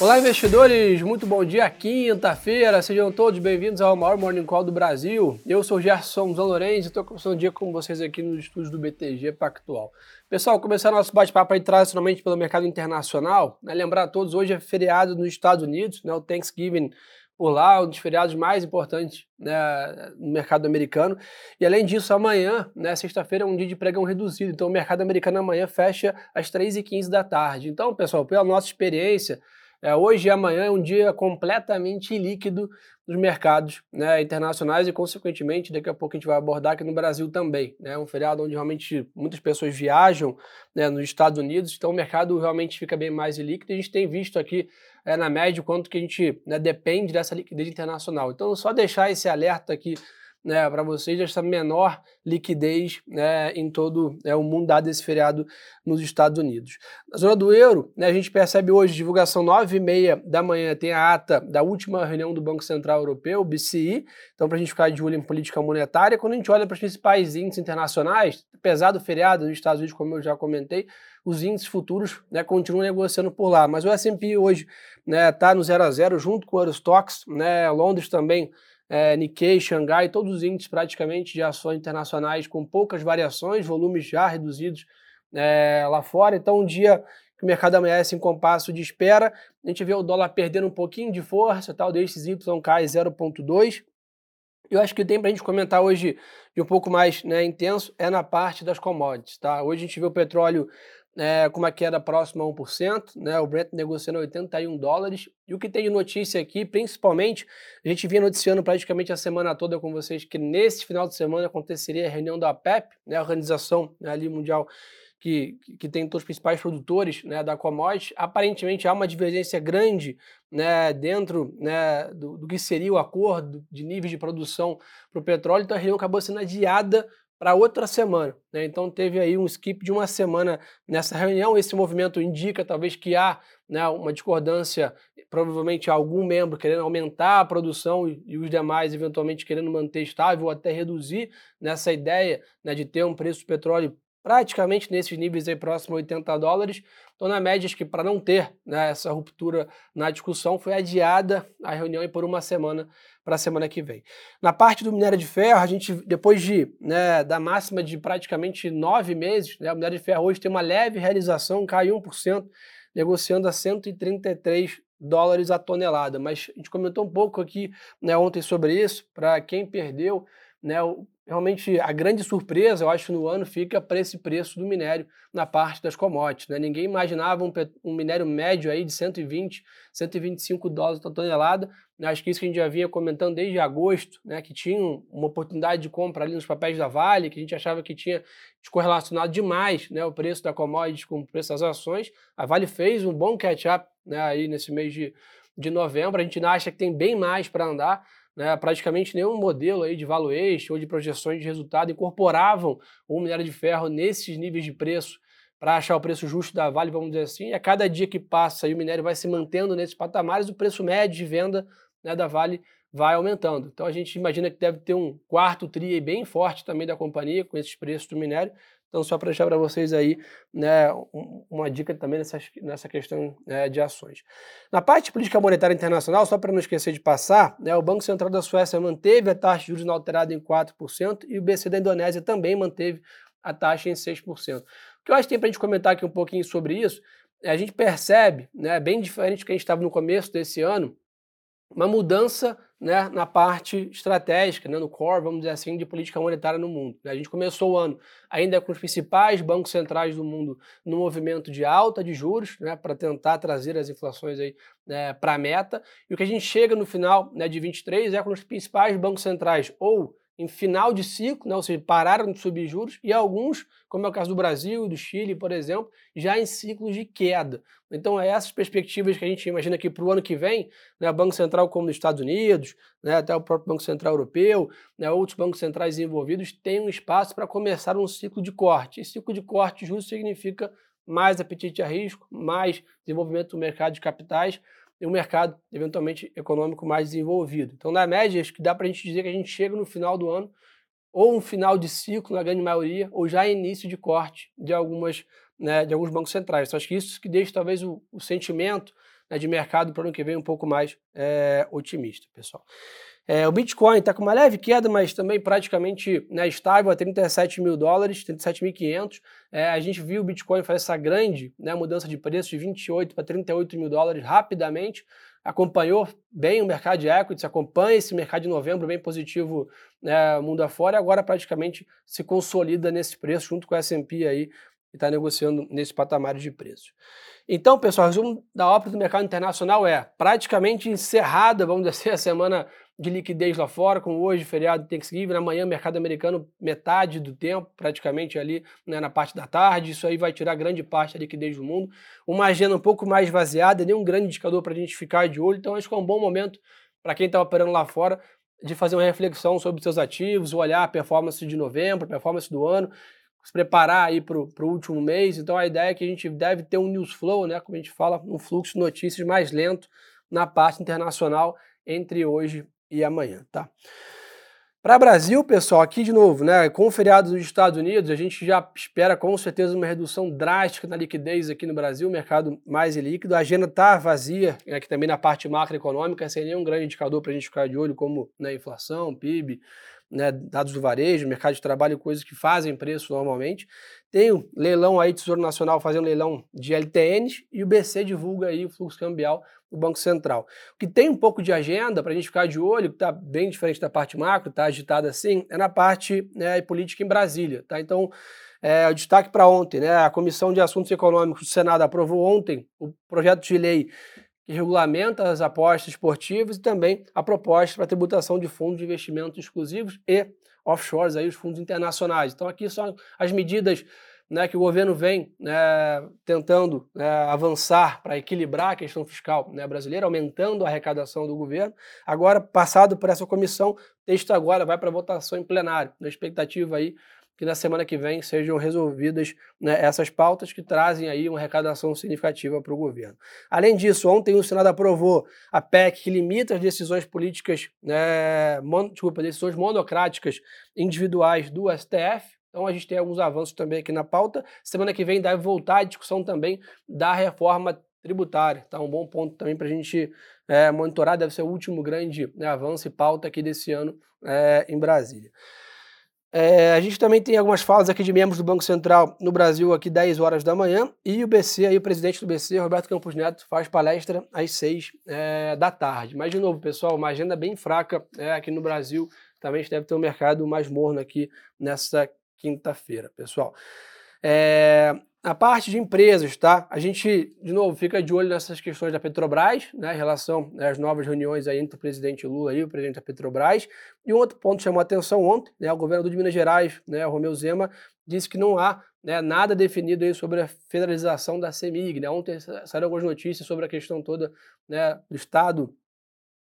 Olá, investidores! Muito bom dia, quinta-feira. Sejam todos bem-vindos ao maior Morning Call do Brasil. Eu sou o Gerson Zanlorenzi e estou começando o dia com vocês aqui nos estúdios do BTG Pactual. Pessoal, começar nosso bate-papo aí tradicionalmente pelo mercado internacional. Né? Lembrar a todos, hoje é feriado nos Estados Unidos, né? o Thanksgiving por lá, um dos feriados mais importantes né, no mercado americano. E além disso, amanhã, né, sexta-feira, é um dia de pregão reduzido. Então, o mercado americano amanhã fecha às 3h15 da tarde. Então, pessoal, pela nossa experiência, é, hoje e amanhã é um dia completamente líquido nos mercados né, internacionais e, consequentemente, daqui a pouco a gente vai abordar aqui no Brasil também. É né, um feriado onde realmente muitas pessoas viajam né, nos Estados Unidos, então o mercado realmente fica bem mais líquido. A gente tem visto aqui, é, na média, o quanto que a gente né, depende dessa liquidez internacional. Então, só deixar esse alerta aqui né, para vocês essa menor liquidez né, em todo né, o mundo dado esse feriado nos Estados Unidos. Na zona do euro, né, a gente percebe hoje, divulgação 9 e meia da manhã, tem a ata da última reunião do Banco Central Europeu, BCI, então para a gente ficar de olho em política monetária, quando a gente olha para os principais índices internacionais, apesar do feriado nos Estados Unidos, como eu já comentei, os índices futuros né, continuam negociando por lá, mas o S&P hoje está né, no 0 a 0 junto com o Eurostox, né, Londres também é, Nikkei, Xangai, todos os índices praticamente de ações internacionais com poucas variações, volumes já reduzidos é, lá fora. Então, um dia que o mercado amanhece em compasso de espera, a gente vê o dólar perdendo um pouquinho de força, tal, DXY cai 0,2. Eu acho que tem para a gente comentar hoje de um pouco mais né, intenso é na parte das commodities. Tá? Hoje a gente vê o petróleo é, com uma queda próxima a 1%, né, o Brent negociando 81 dólares. E o que tem de notícia aqui, principalmente, a gente vinha noticiando praticamente a semana toda com vocês que nesse final de semana aconteceria a reunião da PEP, né, a organização né, ali mundial que, que tem todos os principais produtores né, da commodity. Aparentemente há uma divergência grande né, dentro né, do, do, que seria o acordo de níveis de produção para o petróleo, então a reunião acabou sendo adiada para outra semana. Né? Então teve aí um skip de uma semana nessa reunião. Esse movimento indica talvez que há né, uma discordância, provavelmente algum membro querendo aumentar a produção e, os demais eventualmente querendo manter estável ou até reduzir nessa ideia né, de ter um preço do petróleo praticamente nesses níveis aí próximo a 80 dólares. Então, na média, acho que para não ter né, essa ruptura na discussão, foi adiada a reunião por uma semana para a semana que vem. Na parte do minério de ferro, a gente, depois de né, da máxima de praticamente nove meses, né, o minério de ferro hoje tem uma leve realização, caiu 1%, negociando a 133 dólares a tonelada. Mas a gente comentou um pouco aqui né, ontem sobre isso, para quem perdeu, né, realmente a grande surpresa, eu acho, no ano fica para esse preço do minério na parte das commodities. Né? Ninguém imaginava um, um, minério médio aí de 120, 125 dólares por tonelada. Né? Acho que isso que a gente já vinha comentando desde agosto, né? que tinha uma oportunidade de compra ali nos papéis da Vale, que a gente achava que tinha descorrelacionado demais né? o preço da commodity com o preço das ações. A Vale fez um bom catch-up né? aí nesse mês de, de novembro. A gente ainda acha que tem bem mais para andar né, praticamente nenhum modelo aí de valuation ou de projeções de resultado incorporavam o minério de ferro nesses níveis de preço para achar o preço justo da Vale, vamos dizer assim. E a cada dia que passa e o minério vai se mantendo nesses patamares, o preço médio de venda né, da Vale vai aumentando. Então a gente imagina que deve ter um quarto TRI bem forte também da companhia com esses preços do minério. Então, só para deixar para vocês aí né, uma dica também nessa, nessa questão né, de ações. Na parte de política monetária internacional, só para não esquecer de passar, né, o Banco Central da Suécia manteve a taxa de juros inalterada em 4% e o BC da Indonésia também manteve a taxa em 6%. O que eu acho que tem para a gente comentar aqui um pouquinho sobre isso, é a gente percebe, né, bem diferente do que a gente estava no começo desse ano, uma mudança né, na parte estratégica, né, no core, vamos dizer assim, de política monetária no mundo. A gente começou o ano ainda com os principais bancos centrais do mundo no movimento de alta de juros, né, para tentar trazer as inflações aí né, para a meta. E o que a gente chega no final né, de 23 é com os principais bancos centrais ou em final de ciclo, né, ou seja, pararam de subir juros, e alguns, como é o caso do Brasil e do Chile, por exemplo, já em ciclos de queda. Então, é essas perspectivas que a gente imagina que para o ano que vem, né, Banco Central como nos Estados Unidos, né, até o próprio Banco Central Europeu, né, outros bancos centrais envolvidos, têm um espaço para começar um ciclo de corte. E ciclo de corte justo significa mais apetite a risco, mais desenvolvimento do mercado de capitais, e um mercado eventualmente econômico mais desenvolvido. Então, na média, acho que dá para a gente dizer que a gente chega no final do ano, ou um final de ciclo, na grande maioria, ou já início de corte de algumas né, de alguns bancos centrais. Então, acho que isso que deixa talvez o, o sentimento né, de mercado para o ano que vem um pouco mais é, otimista, pessoal. É, o Bitcoin está com uma leve queda, mas também praticamente né, estável a 37 mil dólares, 37.500. É, a gente viu o Bitcoin fazer essa grande né, mudança de preço de 28 para 38 mil dólares rapidamente. Acompanhou bem o mercado de equities, acompanha esse mercado de novembro bem positivo né, mundo afora e agora praticamente se consolida nesse preço junto com a S&P aí e está negociando nesse patamar de preço. Então, pessoal, o resumo da ópera do mercado internacional é praticamente encerrada, vamos dizer, a semana de liquidez lá fora, com hoje feriado Thanksgiving, amanhã mercado americano metade do tempo, praticamente ali né, na parte da tarde, isso aí vai tirar grande parte da liquidez do mundo. Uma agenda um pouco mais vaziada, nem um grande indicador para a gente ficar de olho, então acho que é um bom momento para quem está operando lá fora de fazer uma reflexão sobre seus ativos, olhar a performance de novembro, performance do ano, se preparar aí para o último mês. Então a ideia é que a gente deve ter um news flow, né, como a gente fala, um fluxo de notícias mais lento na parte internacional entre hoje e amanhã, tá? Para Brasil, pessoal, aqui de novo, né, com o feriado dos Estados Unidos, a gente já espera com certeza uma redução drástica na liquidez aqui no Brasil, mercado mais líquido. A agenda está vazia, né, também na parte macroeconômica, sem nenhum grande indicador para a gente ficar de olho, como né, inflação, PIB, né, dados do varejo, mercado de trabalho, coisas que fazem preço normalmente. Tem o leilão aí, Tesouro Nacional fazendo leilão de LTNs e o BC divulga aí o fluxo cambial do Banco Central. O que tem um pouco de agenda para a gente ficar de olho, que está bem diferente da parte macro, está agitada assim, é na parte né, política em Brasília. Tá? Então, é, o destaque para ontem, né, a Comissão de Assuntos Econômicos do Senado aprovou ontem o projeto de lei que regulamenta as apostas esportivas e também a proposta para tributação de fundos de investimentos exclusivos e offshores, aí, os fundos internacionais. Então, aqui são as medidas né, que o governo vem né, tentando né, avançar para equilibrar a questão fiscal né, brasileira, aumentando a arrecadação do governo. Agora, passado por essa comissão, o texto agora vai para votação em plenário, na expectativa aí que na semana que vem sejam resolvidas né, essas pautas que trazem aí uma arrecadação significativa para o governo. Além disso, ontem o Senado aprovou a PEC que limita as decisões políticas, né, mon, desculpa, decisões monocráticas individuais do STF. Então a gente tem alguns avanços também aqui na pauta. Semana que vem deve voltar a discussão também da reforma tributária. Tá um bom ponto também para a gente é, monitorar. Deve ser o último grande né, avanço e pauta aqui desse ano é, em Brasília. É, a gente também tem algumas falas aqui de membros do Banco Central no Brasil, aqui 10 horas da manhã, e o BC, aí, o presidente do BC, Roberto Campos Neto, faz palestra às 6 é, da tarde. Mas, de novo, pessoal, uma agenda bem fraca é, aqui no Brasil. Também a gente deve ter um mercado mais morno aqui nessa quinta-feira, pessoal. É, a parte de empresas, tá? A gente, de novo, fica de olho nessas questões da Petrobras, né, em relação né, às novas reuniões aí entre o presidente Lula e o presidente da Petrobras. E um outro ponto chamou a atenção ontem, né, o governador de Minas Gerais, né, Romeu Zema, disse que não há né, nada definido aí sobre a federalização da CEMIG. Né? Ontem saíram algumas notícias sobre a questão toda né, do Estado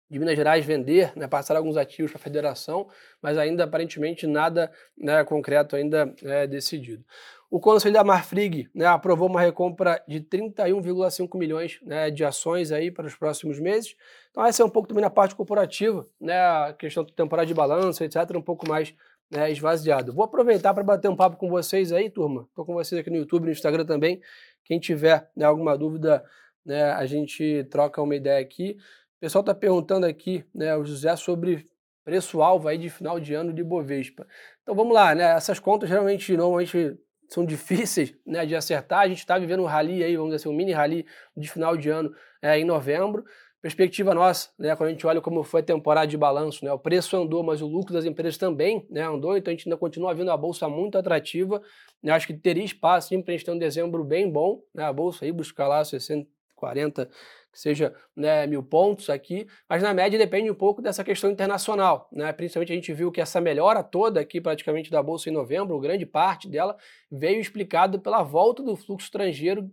de Minas Gerais vender, né, passar alguns ativos para a federação, mas ainda aparentemente nada né, concreto ainda é, decidido. O Conselho da Marfrig né, aprovou uma recompra de 31,5 milhões né, de ações aí para os próximos meses. Então essa é um pouco também na parte corporativa, né, a questão do temporada de balanço, etc, um pouco mais né, esvaziado. Vou aproveitar para bater um papo com vocês aí, turma. Estou com vocês aqui no YouTube, no Instagram também. Quem tiver né, alguma dúvida, né, a gente troca uma ideia aqui. O pessoal está perguntando aqui, né, o José, sobre preço-alvo aí de final de ano de Bovespa. Então vamos lá, né? Essas contas geralmente, normalmente são difíceis né, de acertar. A gente está vivendo um rally aí, vamos dizer assim, um mini rally de final de ano é, em novembro. Perspectiva nossa, né, quando a gente olha como foi a temporada de balanço, né, o preço andou, mas o lucro das empresas também né, andou, então a gente ainda continua vendo a bolsa muito atrativa. Né, acho que teria espaço para a gente ter um dezembro bem bom, né, a bolsa aí buscar lá 60, 40, que seja né, mil pontos aqui, mas na média depende um pouco dessa questão internacional. Né? Principalmente a gente viu que essa melhora toda aqui praticamente da Bolsa em novembro, grande parte dela, veio explicado pela volta do fluxo estrangeiro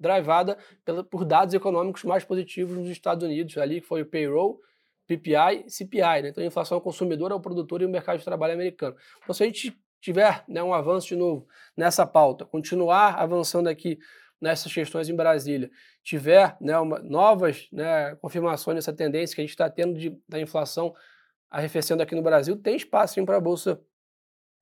drivada pela, por dados econômicos mais positivos nos Estados Unidos, ali que foi o payroll, PPI e CPI, né? então a inflação ao consumidor, ao produtor e o mercado de trabalho americano. Então se a gente tiver né, um avanço de novo nessa pauta, continuar avançando aqui nessas questões em Brasília, tiver né, uma, novas né, confirmações dessa tendência que a gente está tendo de, da inflação arrefecendo aqui no Brasil, tem espaço para a Bolsa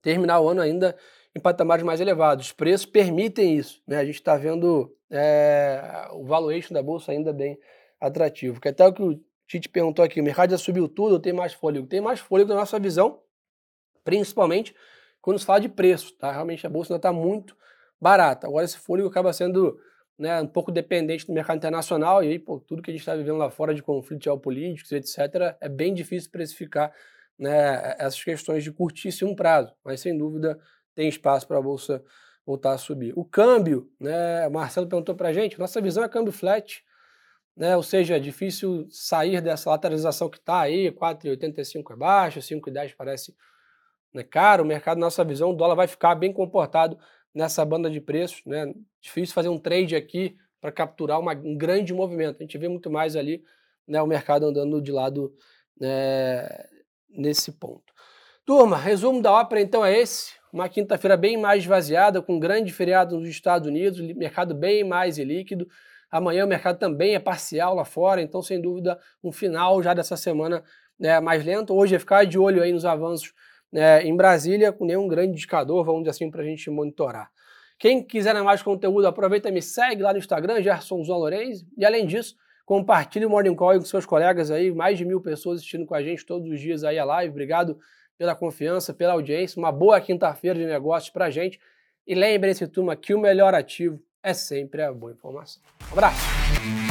terminar o ano ainda em patamares mais elevados. Os preços permitem isso. Né? A gente está vendo é, o valuation da Bolsa ainda bem atrativo. Que até o que o Tite perguntou aqui, o mercado já subiu tudo, tem mais fôlego? Tem mais fôlego na nossa visão, principalmente quando se fala de preço, tá? Realmente a bolsa ainda está muito barata. Agora esse fôlego acaba sendo né, um pouco dependente do mercado internacional e aí, pô, tudo que a gente está vivendo lá fora de conflitos geopolíticos, etc., é bem difícil precificar né, essas questões de curtíssimo prazo, mas sem dúvida tem espaço para a bolsa voltar a subir. O câmbio, né, o Marcelo perguntou para a gente, nossa visão é câmbio flat, né, ou seja, é difícil sair dessa lateralização que está aí, 4,85 é baixo, 5,10 parece né, caro, o mercado, nossa visão, o dólar vai ficar bem comportado nessa banda de preços, né, difícil fazer um trade aqui para capturar uma, um grande movimento, a gente vê muito mais ali né, o mercado andando de lado né, nesse ponto. Turma, resumo da ópera então é esse. Uma quinta-feira bem mais esvaziada, com grande feriado nos Estados Unidos, mercado bem mais líquido. Amanhã o mercado também é parcial lá fora, então sem dúvida um final já dessa semana né, mais lento. Hoje é ficar de olho aí nos avanços né, em Brasília, com nenhum grande indicador, vamos dizer assim, para a gente monitorar. Quem quiser mais conteúdo, aproveita e me segue lá no Instagram, Gerson Lorenzi. E além disso, compartilhe o Morning Call com seus colegas aí, mais de mil pessoas assistindo com a gente todos os dias aí a live. Obrigado pela confiança, pela audiência. Uma boa quinta-feira de negócios para a gente. E lembre-se, turma, que o melhor ativo é sempre a boa informação. Um abraço!